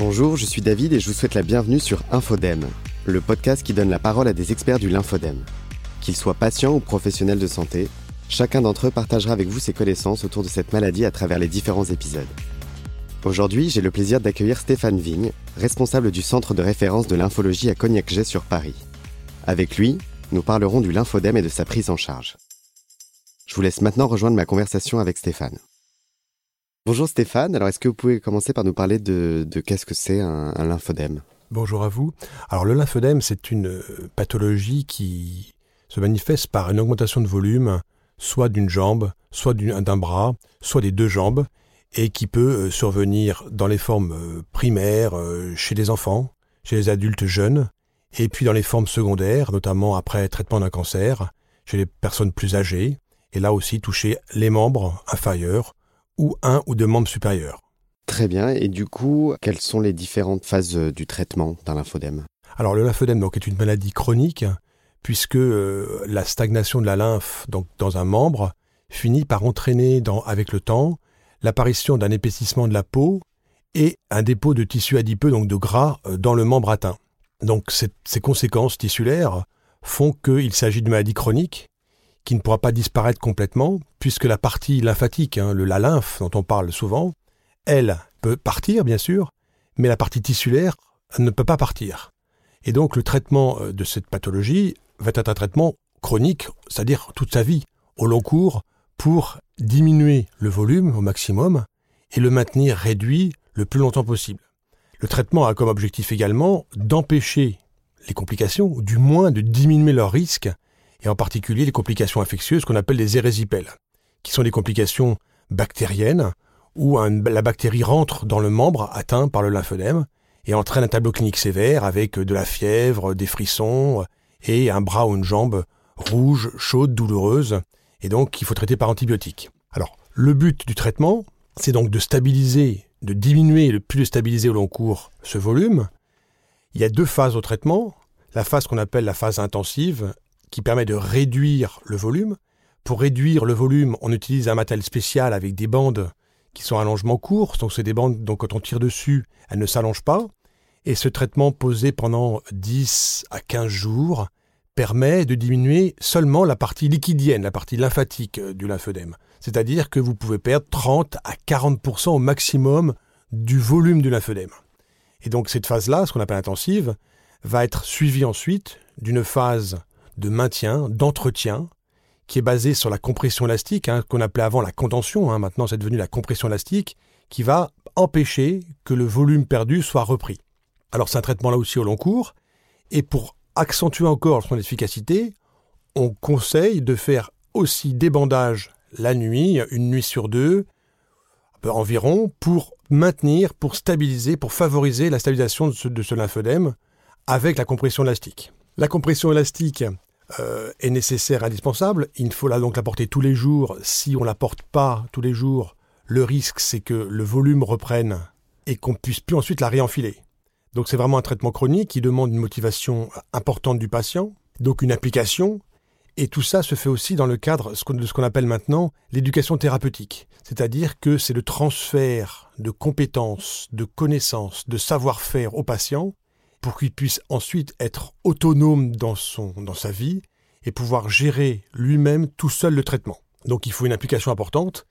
Bonjour, je suis David et je vous souhaite la bienvenue sur Infodème, le podcast qui donne la parole à des experts du lymphodème. Qu'ils soient patients ou professionnels de santé, chacun d'entre eux partagera avec vous ses connaissances autour de cette maladie à travers les différents épisodes. Aujourd'hui, j'ai le plaisir d'accueillir Stéphane Vigne, responsable du centre de référence de lymphologie à Cognac-Jet sur Paris. Avec lui, nous parlerons du lymphodème et de sa prise en charge. Je vous laisse maintenant rejoindre ma conversation avec Stéphane. Bonjour Stéphane, alors est-ce que vous pouvez commencer par nous parler de, qu'est-ce que c'est un, lymphodème? Bonjour à vous. Alors le lymphodème, c'est une euh, pathologie qui se manifeste par une augmentation de volume, soit d'une jambe, soit d'un bras, soit des deux jambes, et qui peut euh, survenir dans les formes euh, primaires chez les enfants, chez les adultes jeunes, et puis dans les formes secondaires, notamment après traitement d'un cancer, chez les personnes plus âgées, et là aussi toucher les membres inférieurs, ou un ou deux membres supérieurs. Très bien. Et du coup, quelles sont les différentes phases euh, du traitement d'un lymphodème? Alors, le lymphodème donc, est une maladie chronique, puisque euh, la stagnation de la lymphe donc, dans un membre finit par entraîner dans, avec le temps l'apparition d'un épaississement de la peau et un dépôt de tissu adipeux, donc de gras, euh, dans le membre atteint. Donc ces conséquences tissulaires font qu'il s'agit d'une maladie chronique qui ne pourra pas disparaître complètement, puisque la partie lymphatique, hein, le, la lymphe dont on parle souvent, elle peut partir, bien sûr, mais la partie tissulaire ne peut pas partir. Et donc le traitement euh, de cette pathologie va être un traitement chronique, c'est-à-dire toute sa vie, au long cours, pour diminuer le volume au maximum et le maintenir réduit le plus longtemps possible. Le traitement a comme objectif également d'empêcher les complications, ou du moins de diminuer leur risque et en particulier les complications infectieuses qu'on appelle les érésipèles, qui sont des complications bactériennes où la bactérie rentre dans le membre atteint par le lymphodème et entraîne un tableau clinique sévère avec de la fièvre, des frissons et un bras ou une jambe rouge, chaude, douloureuse, et donc il faut traiter par antibiotiques. Alors, le but du traitement, c'est donc de stabiliser, de diminuer le plus de stabiliser au long cours ce volume. Il y a deux phases au traitement. La phase qu'on appelle la phase intensive qui permet de réduire le volume. Pour réduire le volume, on utilise un matériel spécial avec des bandes qui sont à allongement court. Donc c'est des bandes, donc quand on tire dessus, elles ne s'allongent pas. Et ce traitement posé pendant 10 à 15 jours permet de diminuer seulement la partie liquidienne, la partie lymphatique euh, du lymphodème. C'est-à-dire que vous pouvez perdre 30 à 40% au maximum du volume du lymphodème. Et donc cette phase-là, ce qu'on appelle intensive, va être suivie ensuite d'une phase de maintien, d'entretien, qui est basé sur la compression élastique, hein, qu'on appelait avant la contention, hein, maintenant c'est devenu la compression élastique, qui va empêcher que le volume perdu soit repris. Alors c'est un traitement là aussi au long cours, et pour accentuer encore son efficacité, on conseille de faire aussi des bandages la nuit, une nuit sur deux, environ, pour maintenir, pour stabiliser, pour favoriser la stabilisation de ce, de ce lymphodème avec la compression élastique. La compression élastique euh, est nécessaire, indispensable. Il faut là donc la porter tous les jours. Si on ne la porte pas tous les jours, le risque c'est que le volume reprenne et qu'on puisse plus ensuite la réenfiler. Donc c'est vraiment un traitement chronique qui demande une motivation importante du patient, donc une application, et tout ça se fait aussi dans le cadre de ce qu'on appelle maintenant l'éducation thérapeutique. C'est-à-dire que c'est le transfert de compétences, de connaissances, de savoir-faire au patient pour qu'il puisse ensuite être autonome dans, son, dans sa vie et pouvoir gérer lui-même tout seul le traitement. Donc il faut une application importante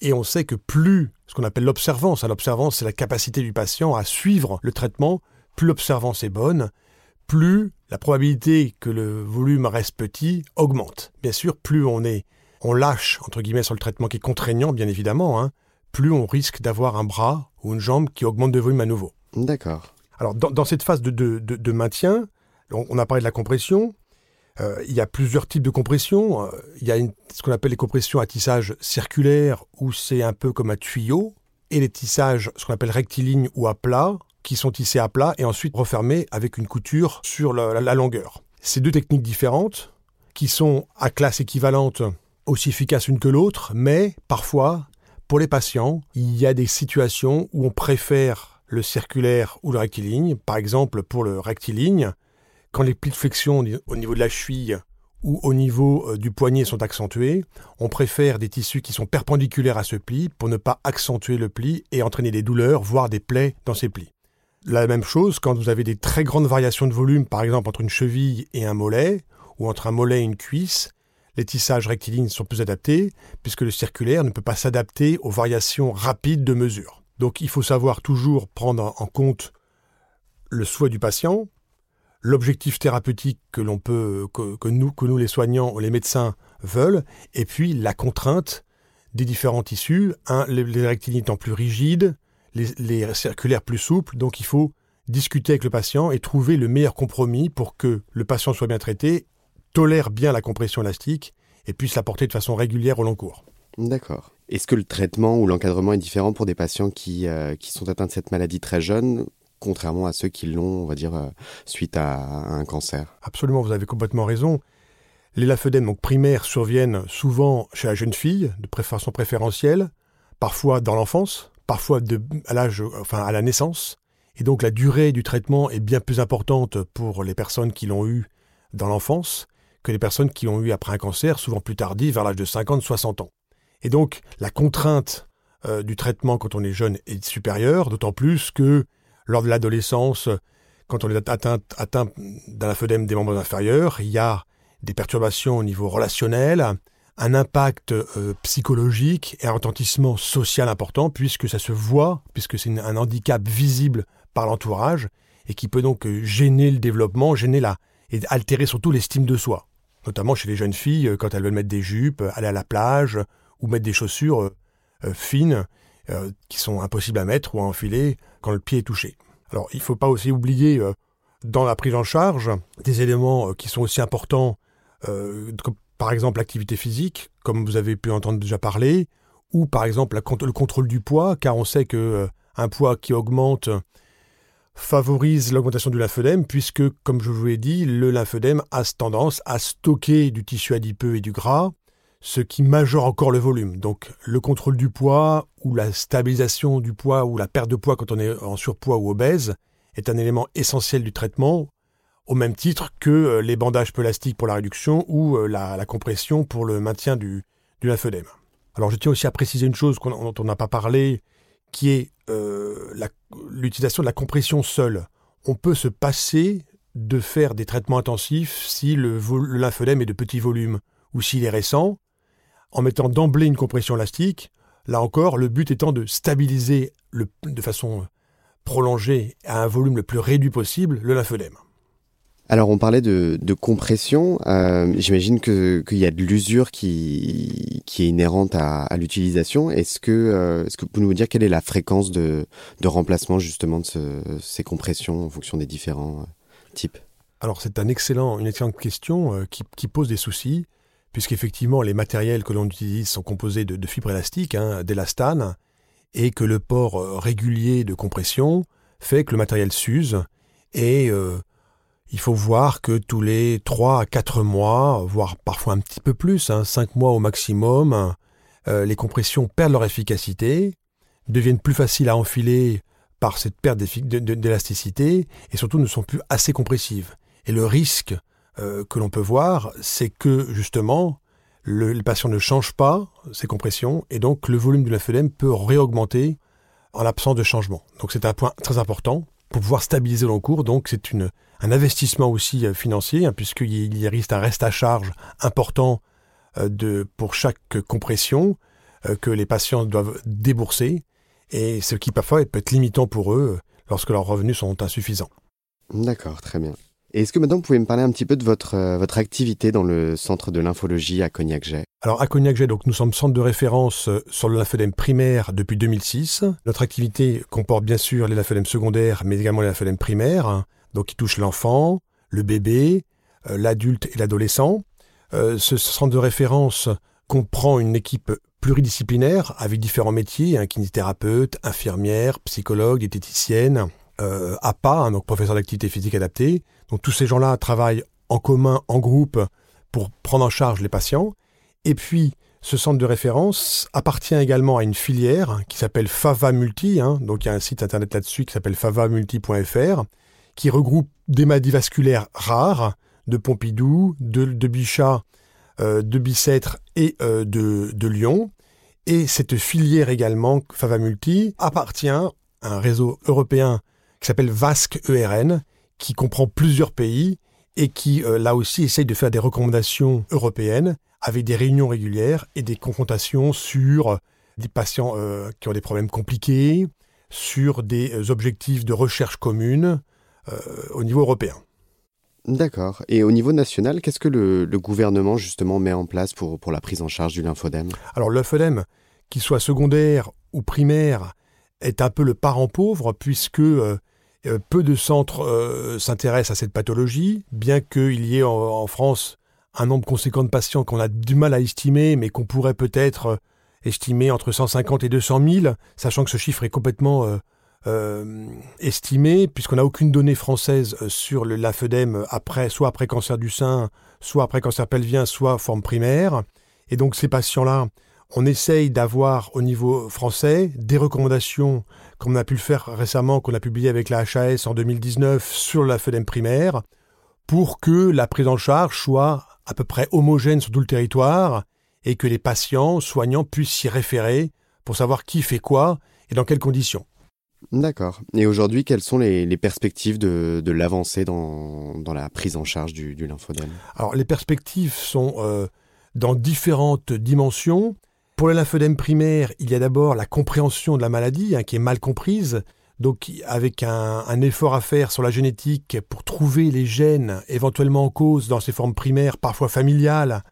et on sait que plus ce qu'on appelle l'observance, hein, l'observance c'est la capacité du patient à suivre le traitement, plus l'observance est bonne, plus la probabilité que le volume reste petit augmente. Bien sûr, plus on est on lâche entre guillemets sur le traitement qui est contraignant bien évidemment, hein, plus on risque d'avoir un bras ou une jambe qui augmente de volume à nouveau. D'accord. Alors, dans, cette phase de, maintien, on, a parlé de la compression. Euh, il y a plusieurs types de compression. Euh, il y a ce qu'on appelle les compressions à tissage circulaire, où c'est un peu comme un tuyau, et les tissages, ce qu'on appelle rectilignes ou à plat, qui sont tissés à plat et ensuite refermés avec une couture sur la, longueur. Ces deux techniques différentes, qui sont à classe équivalente, aussi efficaces l'une que l'autre, mais parfois, pour les patients, il y a des situations où on préfère le circulaire ou le rectiligne. Par exemple, pour le rectiligne, quand les plis de flexion au niveau de la cheville ou au niveau euh, du poignet sont accentués, on préfère des tissus qui sont perpendiculaires à ce pli pour ne pas accentuer le pli et entraîner des douleurs, voire des plaies dans ces plis. la même chose quand vous avez des très grandes variations de volume, par exemple entre une cheville et un mollet, ou entre un mollet et une cuisse. Les tissages rectilignes sont plus adaptés, puisque le circulaire ne peut pas s'adapter aux variations rapides de mesure. Donc il faut savoir toujours prendre en compte le souhait du patient, l'objectif thérapeutique que l'on nous, les soignants ou les médecins veulent, et puis la contrainte des différents tissus, les, les rectilignes étant plus rigides, les, circulaires plus souples, donc il faut discuter avec le patient et trouver le meilleur compromis pour que le patient soit bien traité, tolère bien la compression élastique et puisse la porter de façon régulière au long cours. D'accord. Est-ce que le traitement ou l'encadrement est différent pour des patients qui, euh, qui sont atteints de cette maladie très jeunes contrairement à ceux qui l'ont, on va dire, euh, suite à, un cancer? Absolument, vous avez complètement raison. Les lymphœdèmes donc primaires surviennent souvent chez la jeune fille, de façon préférentielle, parfois dans l'enfance, parfois à l'âge, enfin à la naissance. Et donc la durée du traitement est bien plus importante pour les personnes qui l'ont eu dans l'enfance que les personnes qui l'ont eu après un cancer, souvent plus tardif, vers l'âge de 50-60 ans. Et donc la contrainte euh, du traitement quand on est jeune est supérieure, d'autant plus que lors de l'adolescence, quand on est atteint, d'un lymphœdème des membres inférieurs, il y a des perturbations au niveau relationnel, un impact euh, psychologique et un retentissement social important puisque ça se voit, puisque c'est un handicap visible par l'entourage et qui peut donc euh, gêner le développement, gêner la et altérer surtout l'estime de soi, notamment chez les jeunes filles quand elles veulent mettre des jupes, aller à la plage ou mettre des chaussures fines euh, qui sont impossibles à mettre ou à enfiler quand le pied est touché. Alors il ne faut pas aussi oublier euh, dans la prise en charge des éléments euh, qui sont aussi importants, par exemple l'activité physique, comme vous avez pu entendre déjà parler, ou par exemple le contrôle du poids, car on sait que un poids qui augmente favorise l'augmentation du lymphœdème, puisque, comme je vous l'ai dit, le lymphœdème a tendance à stocker du tissu adipeux et du gras, ce qui majore encore le volume. Donc le contrôle du poids ou la stabilisation du poids ou la perte de poids quand on est en surpoids ou obèse est un élément essentiel du traitement, au même titre que euh, les bandages plastiques pour la réduction ou euh, la, compression pour le maintien du, du. Alors je tiens aussi à préciser une chose dont on n'a pas parlé, qui est euh, l'utilisation de la compression seule. On peut se passer de faire des traitements intensifs si le, le lymphodème est de petit volume ou s'il est récent, en mettant d'emblée une compression élastique, là encore, le but étant de stabiliser le, de façon prolongée à un volume le plus réduit possible le lymphœdème. Alors on parlait de, compression, euh, j'imagine qu'il y a de l'usure qui, qui est inhérente à, l'utilisation. Est-ce que, euh, est-ce que vous pouvez nous dire quelle est la fréquence de, remplacement justement de ces compressions en fonction des différents euh, types? Alors c'est un excellent, une excellente question qui, qui, pose des soucis puisqu'effectivement les matériels que l'on utilise sont composés de, fibres élastiques, hein, d'élastane, et que le port euh, régulier de compression fait que le matériel s'use, et euh, il faut voir que tous les 3 à 4 mois, voire parfois un petit peu plus, hein, 5 mois au maximum, euh, les compressions perdent leur efficacité, deviennent plus faciles à enfiler par cette perte d'élasticité, et surtout ne sont plus assez compressives. Et le risque euh, que l'on peut voir, c'est que justement, le, patient ne change pas ses compressions et donc le volume du lymphœdème peut réaugmenter en l'absence de changement. Donc c'est un point très important pour pouvoir stabiliser le cours. Donc c'est un investissement aussi euh, financier hein, puisqu'il y risque un reste à charge important euh, de, pour chaque compression que les patients doivent débourser et ce qui parfois peut être limitant pour eux lorsque leurs revenus sont insuffisants. D'accord, très bien. Est-ce que maintenant vous pouvez me parler un petit peu de votre, euh, votre activité dans le centre de lymphologie à Cognac-Jet? Alors à Cognac-Jet, donc nous sommes centre de référence euh, sur le lymphœdème primaire depuis 2006. Notre activité comporte bien sûr les lymphœdèmes secondaires, mais également les lymphœdèmes primaires, hein, donc qui touchent l'enfant, le bébé, euh, l'adulte et l'adolescent. ce centre de référence comprend une équipe pluridisciplinaire avec différents métiers, hein, kinésithérapeute, infirmière, psychologue, diététicienne, euh, APA, hein, donc professeur d'activité physique adaptée. Donc tous ces gens-là travaillent en commun, en groupe, pour prendre en charge les patients. Et puis, ce centre de référence appartient également à une filière hein, qui s'appelle Fava Multi. Hein. donc il y a un site internet là-dessus qui s'appelle favamulti.fr, qui regroupe des maladies vasculaires rares de Pompidou, de, Bichat, euh, de Bicêtre et euh, de, de Lyon. Et cette filière également, Fava Multi, appartient à un réseau européen qui s'appelle VASC ERN, qui comprend plusieurs pays et qui, euh, là aussi, essaye de faire des recommandations européennes avec des réunions régulières et des confrontations sur des patients euh, qui ont des problèmes compliqués, sur des euh, objectifs de recherche commune au niveau européen. D'accord. Et au niveau national, qu'est-ce que le, gouvernement justement met en place pour, pour la prise en charge du lymphodème? Alors le lymphodème, qu'il soit secondaire ou primaire, est un peu le parent pauvre puisque euh, euh, peu de centres euh, s'intéressent à cette pathologie, bien qu'il y ait en, France un nombre conséquent de patients qu'on a du mal à estimer, mais qu'on pourrait peut-être estimer entre 150 et 200 000, sachant que ce chiffre est complètement euh, estimé, puisqu'on n'a aucune donnée française euh, sur le après, soit après cancer du sein, soit après cancer pelvien, soit forme primaire. Et donc ces patients-là, on essaye d'avoir au niveau français des recommandations, comme on a pu le faire récemment, qu'on a publié avec la HAS en 2019 sur le lymphodème primaire, pour que la prise en charge soit à peu près homogène sur tout le territoire et que les patients soignants puissent s'y référer pour savoir qui fait quoi et dans quelles conditions. D'accord. Et aujourd'hui, quelles sont les, perspectives de, l'avancée dans, la prise en charge du, lymphodème? Alors, les perspectives sont euh, dans différentes dimensions. Pour le lymphodème primaire, il y a d'abord la compréhension de la maladie, hein, qui est mal comprise. Donc, avec un, effort à faire sur la génétique pour trouver les gènes éventuellement en cause dans ces formes primaires, parfois familiales,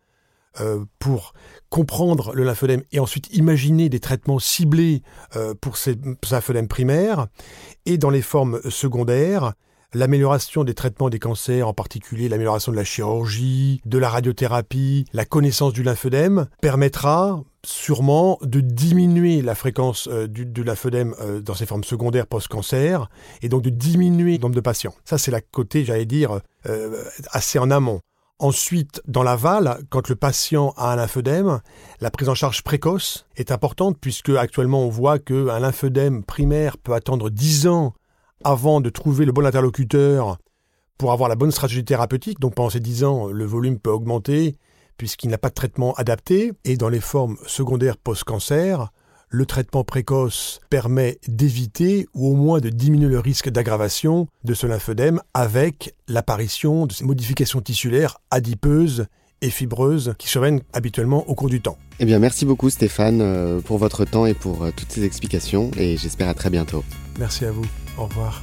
euh, pour comprendre le lymphodème et ensuite imaginer des traitements ciblés euh, pour ces lymphodèmes primaires. Et dans les formes secondaires, l'amélioration des traitements des cancers, en particulier l'amélioration de la chirurgie, de la radiothérapie, la connaissance du lymphodème, permettra sûrement de diminuer la fréquence euh, du, lymphodème dans ces formes secondaires post-cancer et donc de diminuer le nombre de patients. Ça, c'est la côté, j'allais dire, assez en amont. Ensuite, dans l'aval, quand le patient a un lymphœdème, la prise en charge précoce est importante puisque actuellement on voit qu'un lymphœdème primaire peut attendre 10 ans avant de trouver le bon interlocuteur pour avoir la bonne stratégie thérapeutique. Donc pendant ces 10 ans, le volume peut augmenter puisqu'il n'a pas de traitement adapté. Et dans les formes secondaires post-cancer, le traitement précoce permet d'éviter ou au moins de diminuer le risque d'aggravation de ce lymphœdème avec l'apparition de ces modifications tissulaires adipeuses et fibreuses qui surviennent habituellement au cours du temps. Eh bien, merci beaucoup Stéphane euh, pour votre temps et pour euh, toutes ces explications et j'espère à très bientôt. Merci à vous. Au revoir.